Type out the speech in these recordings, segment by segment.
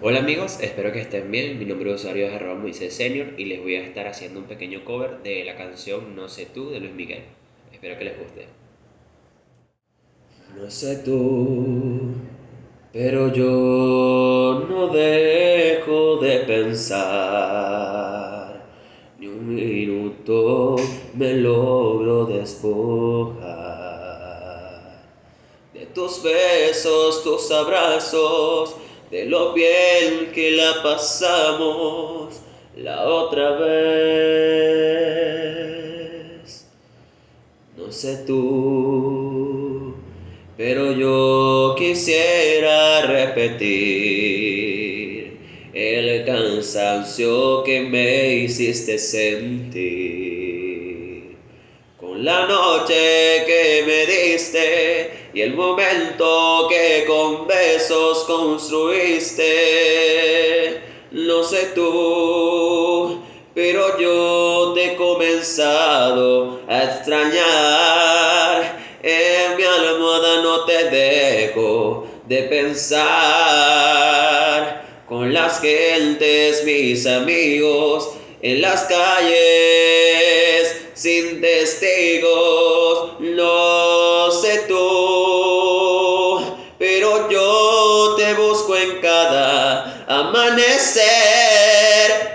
Hola amigos, espero que estén bien. Mi nombre de usuario es arroba Moisés Senior y les voy a estar haciendo un pequeño cover de la canción No sé tú de Luis Miguel. Espero que les guste. No sé tú, pero yo no dejo de pensar. Ni un minuto me logro despojar de tus besos, tus abrazos de lo bien que la pasamos la otra vez. No sé tú, pero yo quisiera repetir el cansancio que me hiciste sentir con la noche que y el momento que con besos construiste. No sé tú, pero yo te he comenzado a extrañar. En mi almohada no te dejo de pensar. Con las gentes, mis amigos, en las calles, sin testigos, en cada amanecer.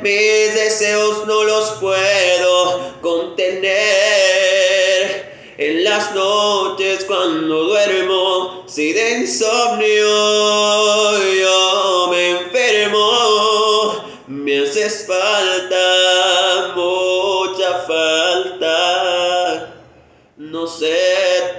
Mis deseos no los puedo contener. En las noches cuando duermo, si de insomnio yo me enfermo, me haces falta, mucha falta. No sé